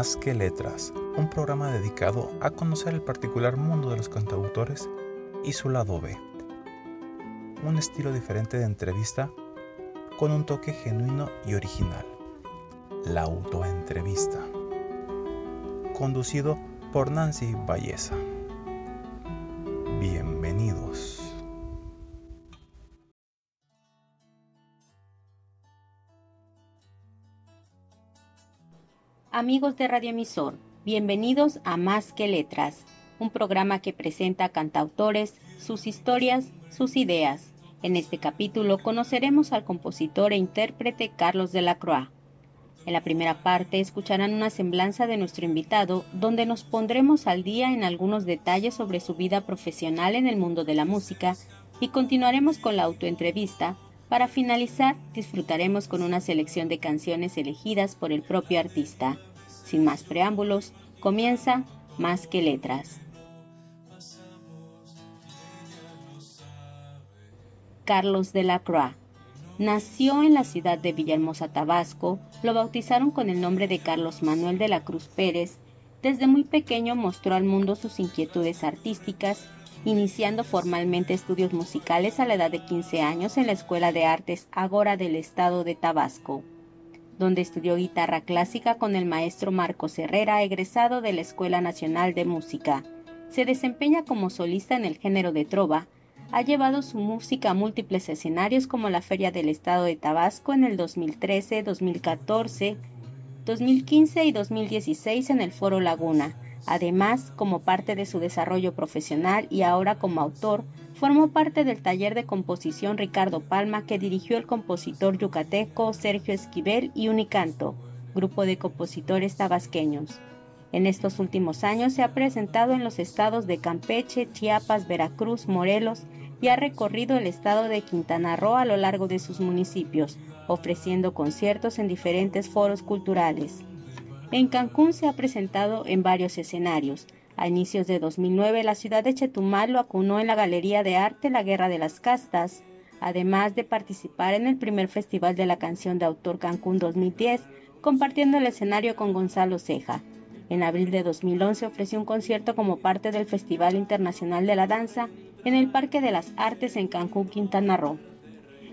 Más que Letras, un programa dedicado a conocer el particular mundo de los cantautores y su lado B. Un estilo diferente de entrevista con un toque genuino y original. La autoentrevista. Conducido por Nancy Valleza. Amigos de Radioemisor, bienvenidos a Más que Letras, un programa que presenta cantautores, sus historias, sus ideas. En este capítulo conoceremos al compositor e intérprete Carlos de la Croix. En la primera parte escucharán una semblanza de nuestro invitado, donde nos pondremos al día en algunos detalles sobre su vida profesional en el mundo de la música y continuaremos con la autoentrevista. Para finalizar, disfrutaremos con una selección de canciones elegidas por el propio artista. Sin más preámbulos, comienza Más que Letras. Carlos de la Croix. Nació en la ciudad de Villahermosa, Tabasco, lo bautizaron con el nombre de Carlos Manuel de la Cruz Pérez. Desde muy pequeño mostró al mundo sus inquietudes artísticas, iniciando formalmente estudios musicales a la edad de 15 años en la Escuela de Artes Agora del Estado de Tabasco donde estudió guitarra clásica con el maestro Marcos Herrera, egresado de la Escuela Nacional de Música. Se desempeña como solista en el género de trova. Ha llevado su música a múltiples escenarios como la Feria del Estado de Tabasco en el 2013, 2014, 2015 y 2016 en el Foro Laguna. Además, como parte de su desarrollo profesional y ahora como autor, Formó parte del taller de composición Ricardo Palma que dirigió el compositor yucateco Sergio Esquivel y Unicanto, grupo de compositores tabasqueños. En estos últimos años se ha presentado en los estados de Campeche, Chiapas, Veracruz, Morelos y ha recorrido el estado de Quintana Roo a lo largo de sus municipios, ofreciendo conciertos en diferentes foros culturales. En Cancún se ha presentado en varios escenarios, a inicios de 2009, la ciudad de Chetumal lo acunó en la Galería de Arte La Guerra de las Castas, además de participar en el primer Festival de la Canción de Autor Cancún 2010, compartiendo el escenario con Gonzalo Ceja. En abril de 2011 ofreció un concierto como parte del Festival Internacional de la Danza en el Parque de las Artes en Cancún, Quintana Roo.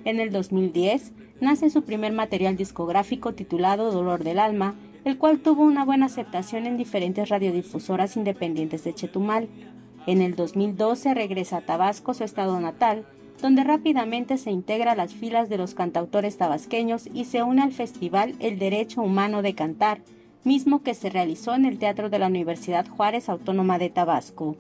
En el 2010 nace su primer material discográfico titulado Dolor del Alma, el cual tuvo una buena aceptación en diferentes radiodifusoras independientes de Chetumal. En el 2012 regresa a Tabasco, su estado natal, donde rápidamente se integra a las filas de los cantautores tabasqueños y se une al festival El Derecho Humano de Cantar, mismo que se realizó en el Teatro de la Universidad Juárez Autónoma de Tabasco.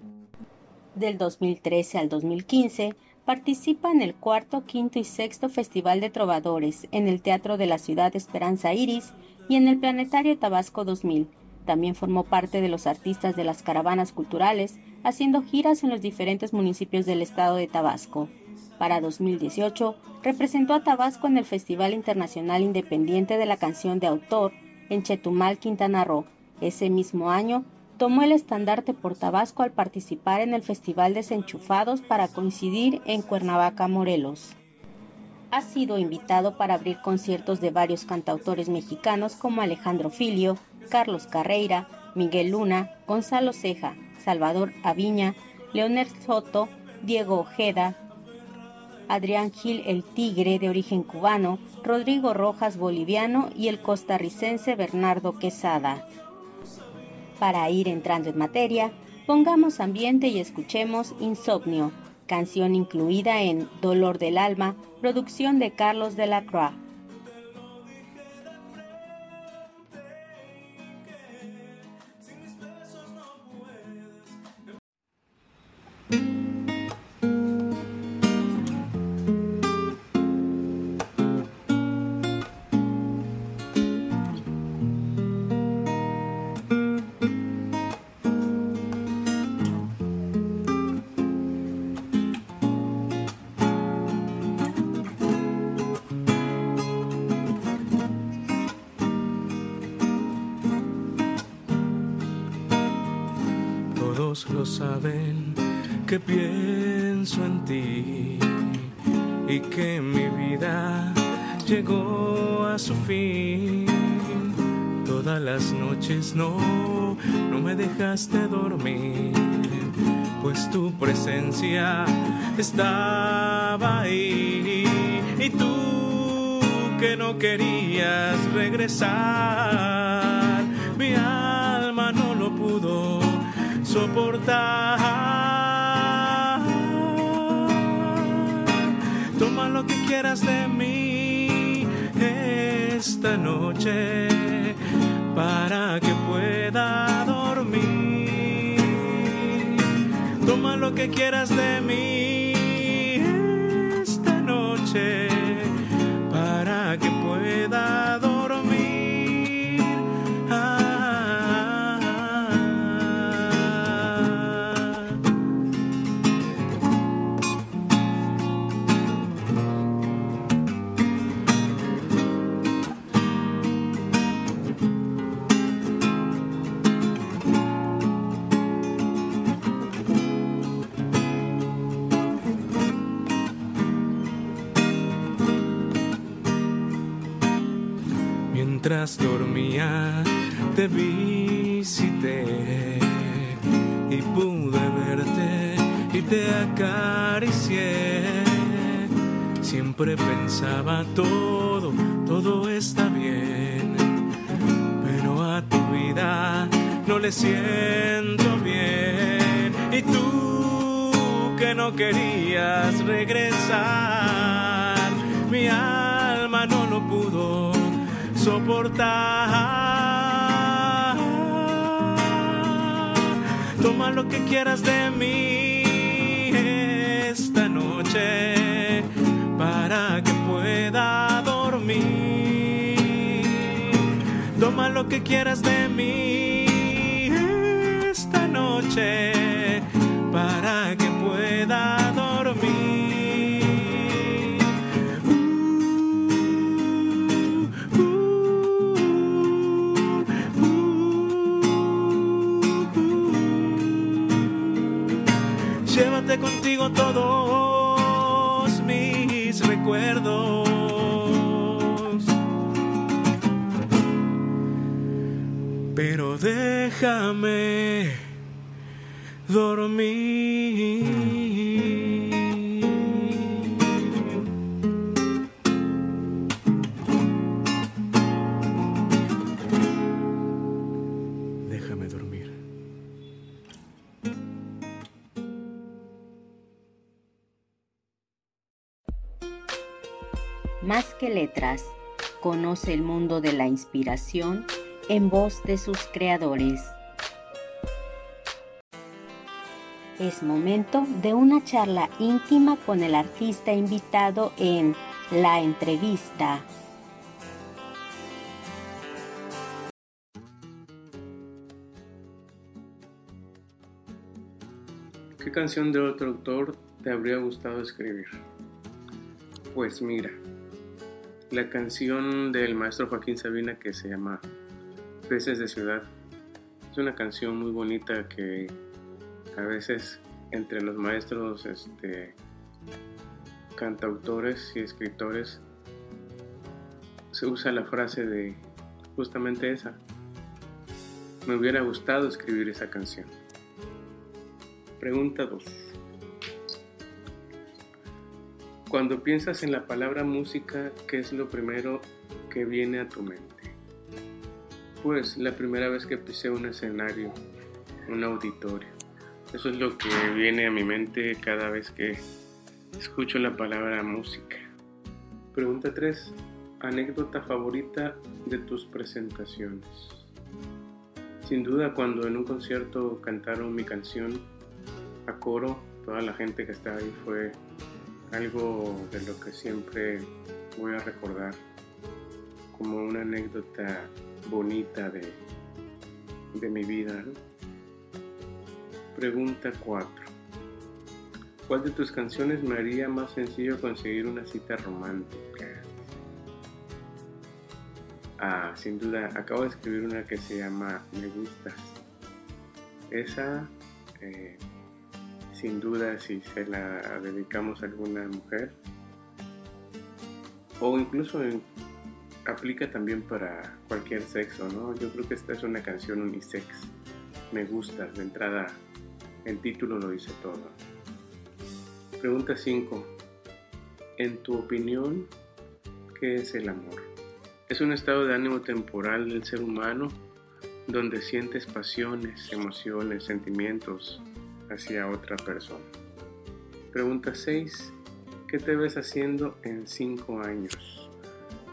Del 2013 al 2015 participa en el cuarto, quinto y sexto Festival de Trovadores en el Teatro de la Ciudad Esperanza Iris y en el Planetario Tabasco 2000. También formó parte de los artistas de las caravanas culturales, haciendo giras en los diferentes municipios del estado de Tabasco. Para 2018, representó a Tabasco en el Festival Internacional Independiente de la Canción de Autor en Chetumal, Quintana Roo. Ese mismo año, tomó el estandarte por Tabasco al participar en el Festival Desenchufados para coincidir en Cuernavaca, Morelos ha sido invitado para abrir conciertos de varios cantautores mexicanos como Alejandro Filio, Carlos Carreira, Miguel Luna, Gonzalo Ceja, Salvador Aviña, Leonel Soto, Diego Ojeda, Adrián Gil el Tigre de origen cubano, Rodrigo Rojas boliviano y el costarricense Bernardo Quesada. Para ir entrando en materia, pongamos ambiente y escuchemos Insomnio, canción incluida en Dolor del Alma, producción de Carlos de la Croix. Que pienso en ti y que mi vida llegó a su fin. todas las noches no, no me dejaste dormir, pues tu presencia estaba ahí y tú que no querías regresar, mi alma no lo pudo soportar. Toma lo que quieras de mí esta noche para que pueda dormir. Toma lo que quieras de mí esta noche Dormía te visité y pude verte y te acaricié. Siempre pensaba todo, todo está bien, pero a tu vida no le siento bien. Y tú que no querías regresar, mi alma no lo pudo soportar. Toma lo que quieras de mí esta noche para que pueda dormir. Toma lo que quieras de mí esta noche para que pueda Todos mis recuerdos. Pero déjame dormir. Más que letras, conoce el mundo de la inspiración en voz de sus creadores. Es momento de una charla íntima con el artista invitado en La Entrevista. ¿Qué canción de otro autor te habría gustado escribir? Pues mira, la canción del maestro Joaquín Sabina que se llama Peces de Ciudad. Es una canción muy bonita que a veces entre los maestros este, cantautores y escritores se usa la frase de justamente esa. Me hubiera gustado escribir esa canción. Pregunta 2. Cuando piensas en la palabra música, ¿qué es lo primero que viene a tu mente? Pues la primera vez que pisé un escenario, un auditorio. Eso es lo que viene a mi mente cada vez que escucho la palabra música. Pregunta 3. Anécdota favorita de tus presentaciones. Sin duda cuando en un concierto cantaron mi canción a coro, toda la gente que estaba ahí fue algo de lo que siempre voy a recordar como una anécdota bonita de, de mi vida. Pregunta 4. ¿Cuál de tus canciones me haría más sencillo conseguir una cita romántica? Ah, sin duda, acabo de escribir una que se llama Me gustas. Esa, eh, sin duda, si se la dedicamos a alguna mujer, o incluso aplica también para cualquier sexo, ¿no? Yo creo que esta es una canción unisex. Me gusta, de entrada el título lo dice todo. Pregunta 5. En tu opinión, ¿qué es el amor? Es un estado de ánimo temporal del ser humano donde sientes pasiones, emociones, sentimientos hacia otra persona. Pregunta 6. ¿Qué te ves haciendo en 5 años?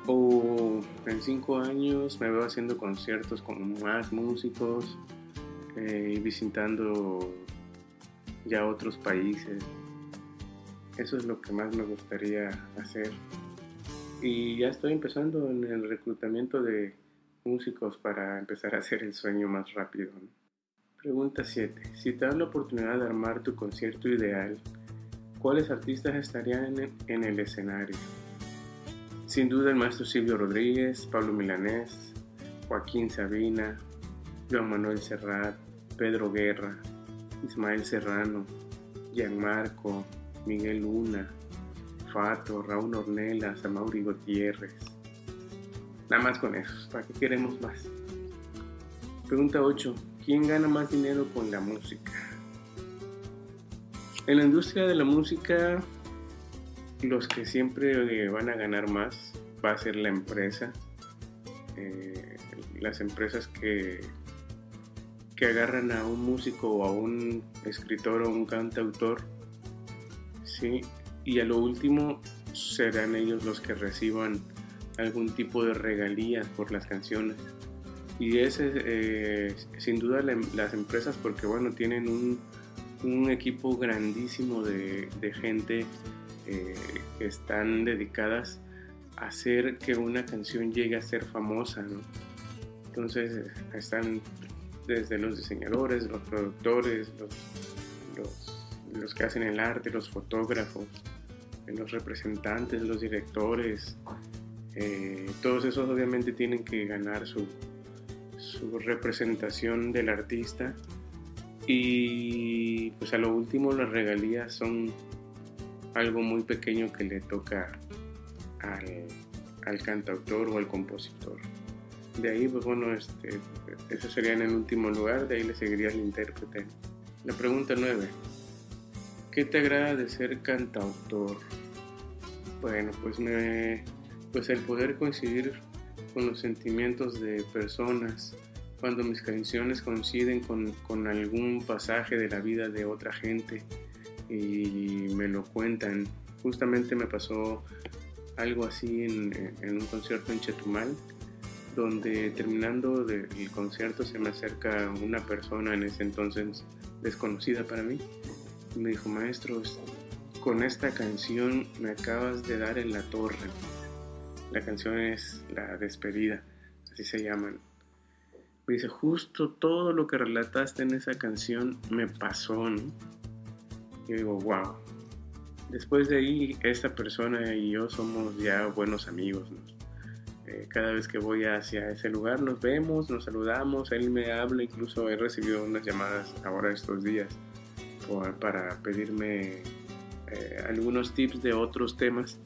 O en cinco años me veo haciendo conciertos con más músicos eh, y visitando ya otros países. Eso es lo que más me gustaría hacer. Y ya estoy empezando en el reclutamiento de músicos para empezar a hacer el sueño más rápido. Pregunta 7. Si te das la oportunidad de armar tu concierto ideal, ¿cuáles artistas estarían en el escenario? Sin duda el maestro Silvio Rodríguez, Pablo Milanés, Joaquín Sabina, Juan Manuel Serrat, Pedro Guerra, Ismael Serrano, Gianmarco, Miguel Luna, Fato, Raúl Ornelas, Amaury Gutiérrez. Nada más con esos, ¿para qué queremos más? Pregunta 8. ¿Quién gana más dinero con la música? En la industria de la música los que siempre eh, van a ganar más va a ser la empresa. Eh, las empresas que, que agarran a un músico o a un escritor o un cantautor. ¿sí? Y a lo último serán ellos los que reciban algún tipo de regalías por las canciones. Y es eh, sin duda las empresas porque bueno, tienen un, un equipo grandísimo de, de gente eh, que están dedicadas a hacer que una canción llegue a ser famosa. Entonces están desde los diseñadores, los productores, los, los, que hacen el arte, los fotógrafos, los representantes, los directores, eh, todos esos obviamente tienen que ganar su, su representación del artista y pues a lo último las regalías son algo muy pequeño que le toca al, cantautor o al compositor. De ahí, pues bueno, este, eso sería en el último lugar, de ahí le seguiría el intérprete. La pregunta 9. ¿Qué te agrada de ser cantautor? Bueno, pues me pues el poder coincidir con los sentimientos de personas, cuando mis canciones coinciden con, algún pasaje de la vida de otra gente, y me lo cuentan. Justamente me pasó algo así en, un concierto en Chetumal, donde terminando el concierto se me acerca una persona en ese entonces desconocida para mí y me dijo, maestro, con esta canción me acabas de dar en la torre. La canción es La despedida, así se llaman. Me dice, justo todo lo que relataste en esa canción me pasó, ¿no? Y digo, wow. Después de ahí, esta persona y yo somos ya buenos amigos. Eh, cada vez que voy hacia ese lugar nos vemos, nos saludamos, él me habla, incluso he recibido unas llamadas ahora estos días para pedirme eh, algunos tips de otros temas.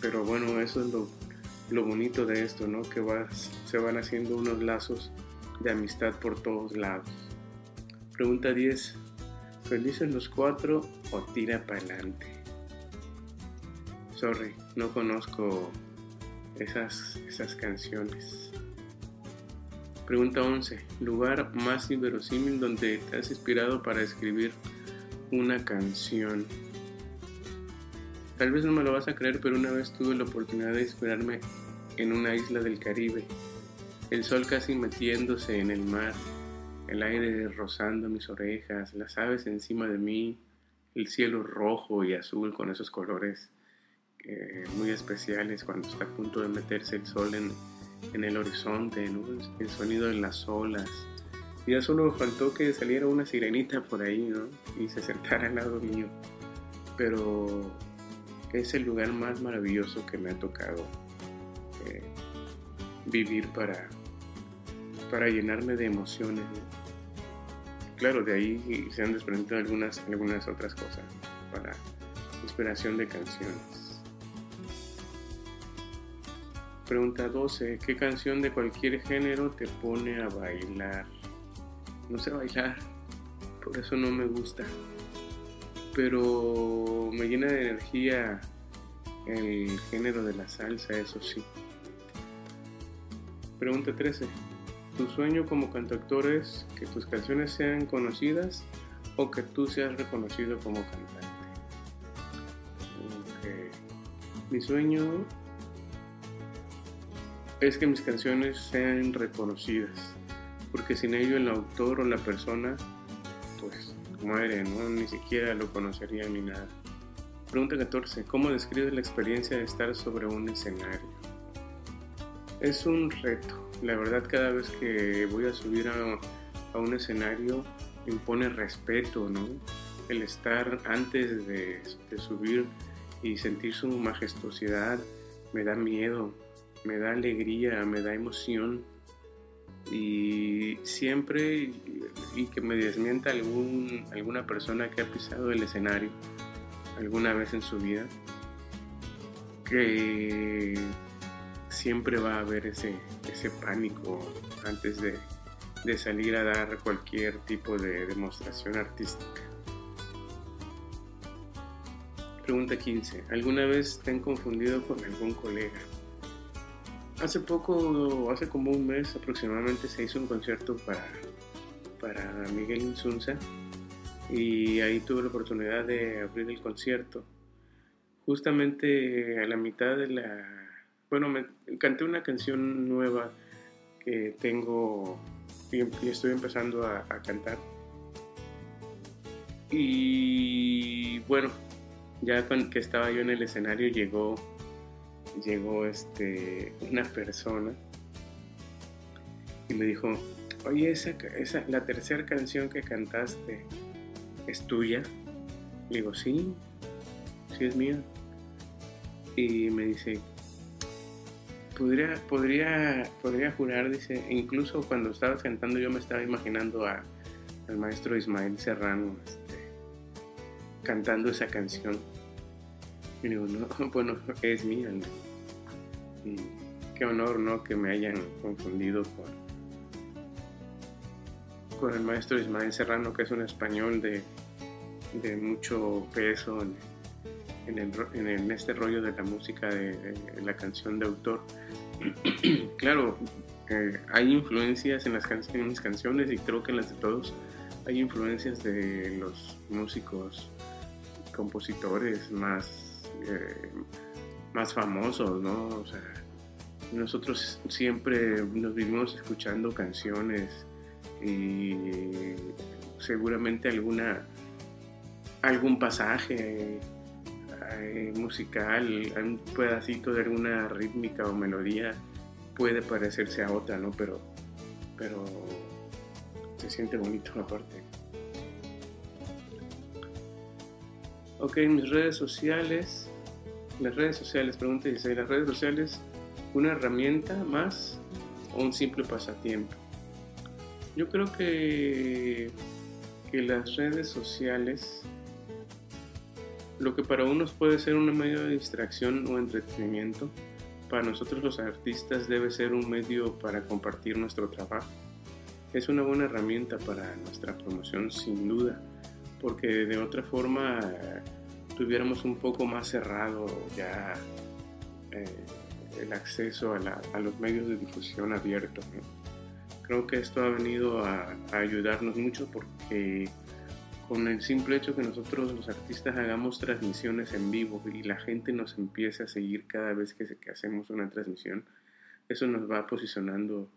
Pero bueno, eso es lo, lo bonito de esto, ¿no? Que se van haciendo unos lazos de amistad por todos lados. Pregunta 10 felices los cuatro o tira para adelante. Sorry, no conozco esas, esas canciones. Pregunta 11. Lugar más inverosímil donde te has inspirado para escribir una canción. Tal vez no me lo vas a creer, pero una vez tuve la oportunidad de inspirarme en una isla del Caribe. El sol casi metiéndose en el mar el aire rozando mis orejas, las aves encima de mí, el cielo rojo y azul con esos colores eh, muy especiales cuando está a punto de meterse el sol en, el horizonte, el sonido de las olas. Ya solo faltó que saliera una sirenita por ahí ¿no? y se sentara al lado mío. Pero es el lugar más maravilloso que me ha tocado eh, vivir para, para llenarme de emociones claro, de ahí se han desprendido algunas, algunas otras cosas para inspiración de canciones. Pregunta 12. ¿Qué canción de cualquier género te pone a bailar? No sé bailar, por eso no me gusta. Pero me llena de energía el género de la salsa, eso sí. Pregunta 13. ¿Tu sueño como cantautor es que tus canciones sean conocidas o que tú seas reconocido como cantante? Mi sueño es que mis canciones sean reconocidas, porque sin ello el autor o la persona, pues muere, ¿no? Ni siquiera lo conocería ni nada. Pregunta 14. ¿Cómo describes la experiencia de estar sobre un escenario? Es un reto. La verdad, cada vez que voy a subir a, un escenario, impone respeto, ¿no? El estar antes de, de subir y sentir su majestuosidad me da miedo, me da alegría, me da emoción y siempre y que me desmienta algún, alguna persona que ha pisado el escenario alguna vez en su vida que siempre va a haber ese, ese pánico antes de, de salir a dar cualquier tipo de demostración artística. Pregunta 15. ¿Alguna vez te han confundido con algún colega? Hace poco, hace como un mes aproximadamente, se hizo un concierto para, para Miguel Insunza y ahí tuve la oportunidad de abrir el concierto. Justamente a la mitad de la... Bueno, me canté una canción nueva que tengo y, estoy empezando a, a cantar. Y bueno, ya que estaba yo en el escenario llegó llegó este, una persona y me dijo, oye, esa, esa, la tercera canción que cantaste es tuya. Le digo, sí, sí es mía. Y me dice, podría, podría, podría jurar, dice, incluso cuando estabas cantando yo me estaba imaginando a, al maestro Ismael Serrano este, cantando esa canción. Y digo, no, bueno, es mía. Y qué honor, ¿no? Que me hayan confundido con, con el maestro Ismael Serrano, que es un español de, de mucho peso en, en, este rollo de la música, de, la canción de autor. claro, eh, hay influencias en, las en mis canciones y creo que en las de todos hay influencias de los músicos, compositores más eh, más famosos, ¿no? O sea, nosotros siempre nos vivimos escuchando canciones y seguramente alguna algún pasaje eh, musical, un pedacito de alguna rítmica o melodía puede parecerse a otra, ¿no? Pero, pero se siente bonito aparte. Ok, mis redes sociales las redes sociales, pregunta dice, ¿las redes sociales una herramienta más o un simple pasatiempo? Yo creo que, que las redes sociales, lo que para unos puede ser un medio de distracción o entretenimiento, para nosotros los artistas debe ser un medio para compartir nuestro trabajo. Es una buena herramienta para nuestra promoción sin duda, porque de otra forma tuviéramos un poco más cerrado ya eh, el acceso a, los medios de difusión abiertos. Creo que esto ha venido a, ayudarnos mucho porque con el simple hecho que nosotros los artistas hagamos transmisiones en vivo y la gente nos empiece a seguir cada vez que, hacemos una transmisión, eso nos va posicionando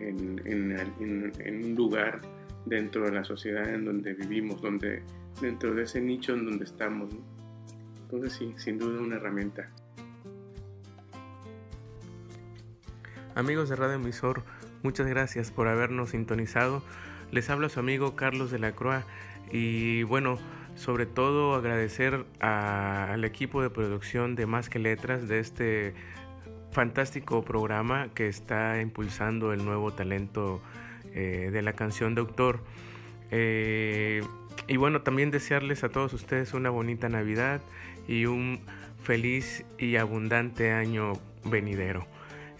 en, un lugar dentro de la sociedad en donde vivimos, donde dentro de ese nicho en donde estamos. Entonces sí, sin duda una herramienta. Amigos de Radio Emisor, muchas gracias por habernos sintonizado. Les habla su amigo Carlos de la Croix y bueno, sobre todo agradecer al equipo de producción de Más que Letras de este fantástico programa que está impulsando el nuevo talento eh, de la canción de autor. Eh, y bueno, también desearles a todos ustedes una bonita Navidad y un feliz y abundante año venidero.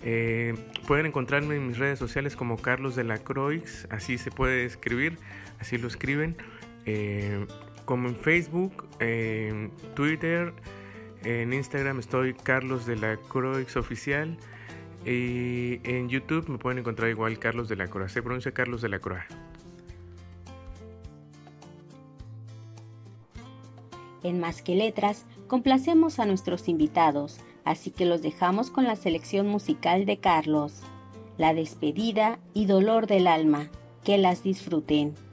Eh, pueden encontrarme en mis redes sociales como Carlos de la Croix, así se puede escribir, así lo escriben, eh, como en Facebook, Twitter, en Instagram estoy Carlos de la Croix Oficial y en YouTube me pueden encontrar igual Carlos de la Croix, se pronuncia Carlos de la Croix. En Más que Letras, complacemos a nuestros invitados, así que los dejamos con la selección musical de Carlos, La despedida y Dolor del alma. Que las disfruten.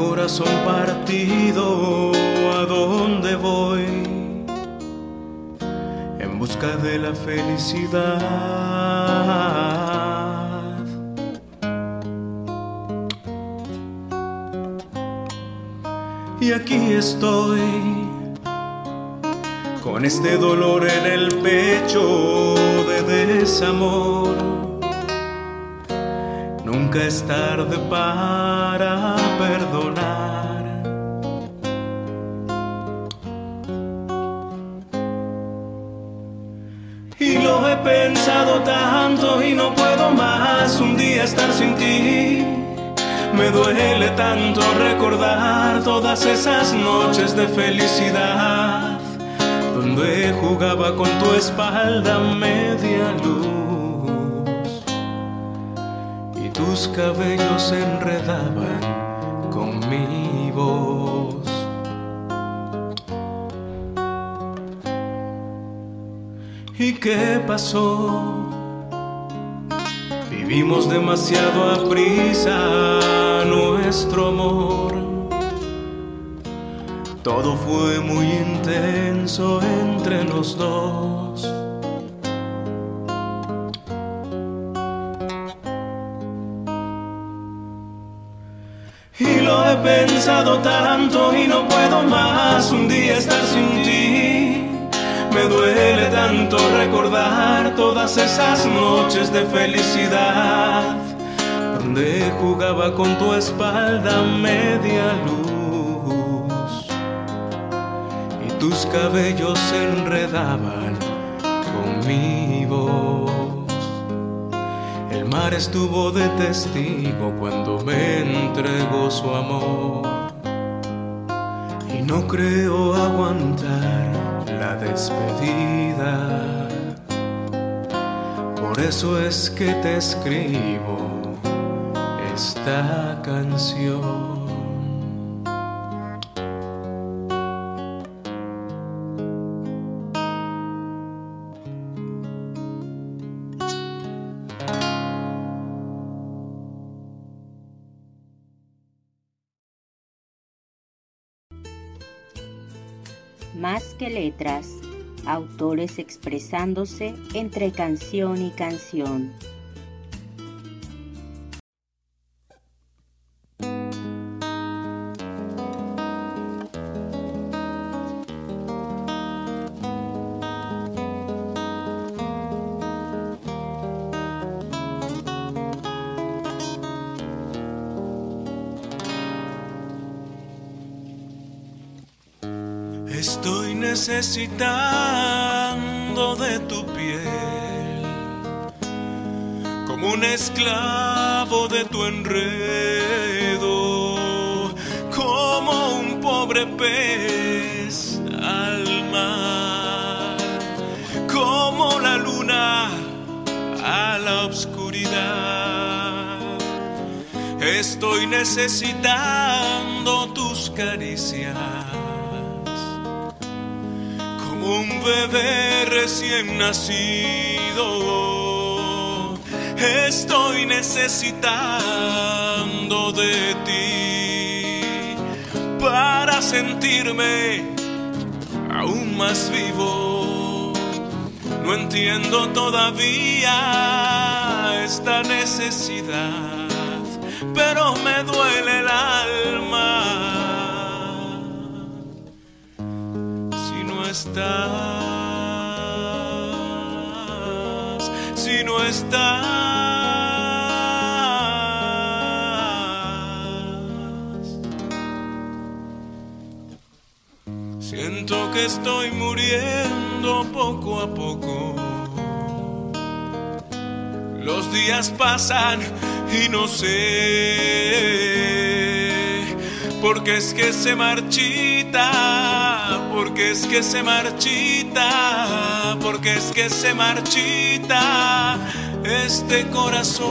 Corazón partido, ¿a dónde voy? En busca de la felicidad. Y aquí estoy, con este dolor en el pecho de desamor. Nunca es tarde para perdonar. Y lo he pensado tanto y no puedo más un día estar sin ti. Me duele tanto recordar todas esas noches de felicidad donde jugaba con tu espalda media luz tus cabellos se enredaban con mi voz. ¿Y qué pasó? Vivimos demasiado a prisa nuestro amor. Todo fue muy intenso entre los dos. Pensado tanto y no puedo más un día estar sin ti. Me duele tanto recordar todas esas noches de felicidad, donde jugaba con tu espalda media luz y tus cabellos se enredaban con mi voz. El mar estuvo de testigo cuando me entregó su amor y no creo aguantar la despedida. Por eso es que te escribo esta canción. Más que letras, autores expresándose entre canción y canción. Necesitando de tu piel, como un esclavo de tu enredo, como un pobre pez al mar, como la luna a la oscuridad. Estoy necesitando tus caricias un bebé recién nacido. Estoy necesitando de ti para sentirme aún más vivo. No entiendo todavía esta necesidad, pero me duele el alma. Estás, si no estás. Siento que estoy muriendo poco a poco. Los días pasan y no sé. Porque es que se marchita, porque es que se marchita, porque es que se marchita este corazón.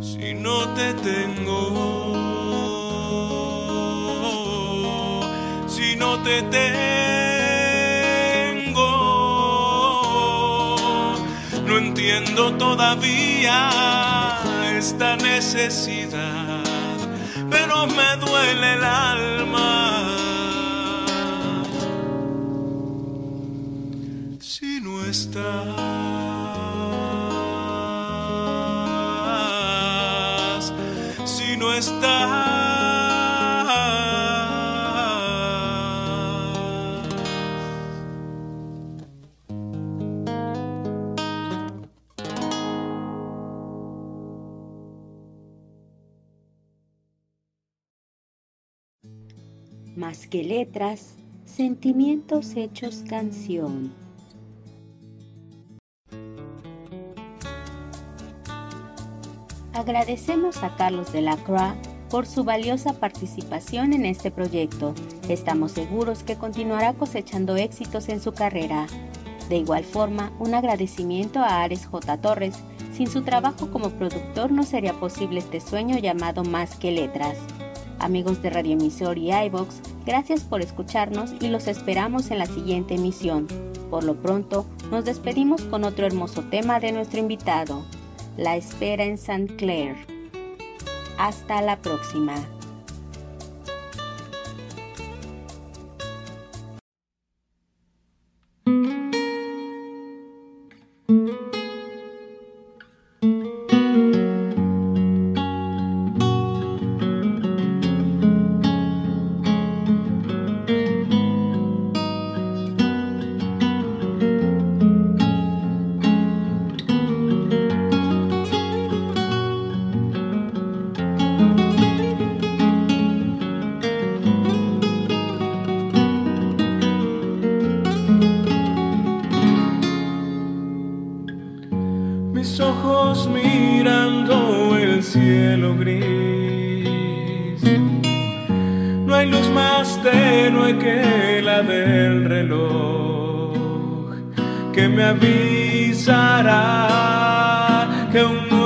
Si no te tengo. no te tengo. No entiendo todavía esta necesidad, me duele el alma. Si no estás, si no estás. Que letras, sentimientos hechos canción. Agradecemos a Carlos de la Croix por su valiosa participación en este proyecto. Estamos seguros que continuará cosechando éxitos en su carrera. De igual forma, un agradecimiento a Ares J. Torres. Sin su trabajo como productor no sería posible este sueño llamado Más que Letras. Amigos de Radio Emisor y iVox, gracias por escucharnos y los esperamos en la siguiente emisión. Por lo pronto, nos despedimos con otro hermoso tema de nuestro invitado, La espera en St. Clair. Hasta la próxima. eu nome.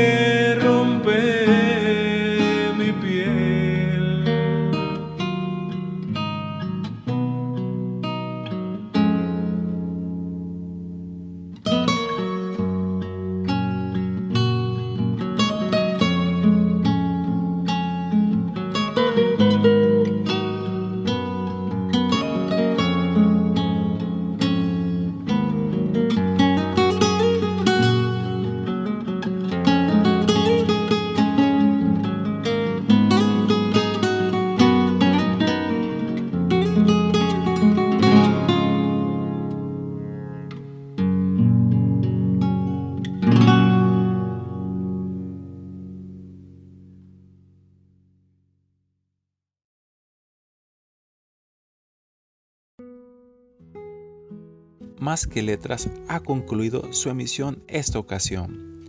Más que Letras ha concluido su emisión esta ocasión.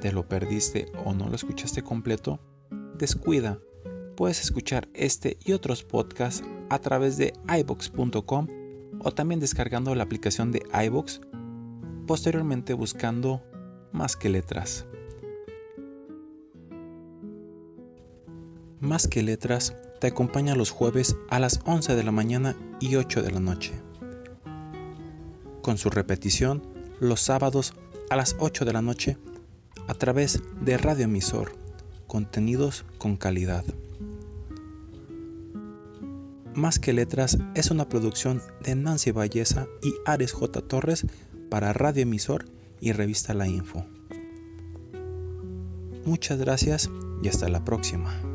¿Te lo perdiste o no lo escuchaste completo? Descuida, puedes escuchar este y otros podcasts a través de ibox.com o también descargando la aplicación de iBox, posteriormente buscando Más que Letras. Más que Letras te acompaña los jueves a las 11 de la mañana y 8 de la noche. Con su repetición los sábados a las 8 de la noche a través de Radio Emisor, contenidos con calidad. Más que Letras es una producción de Nancy Valleza y Ares J. Torres para Radio Emisor y Revista La Info. Muchas gracias y hasta la próxima.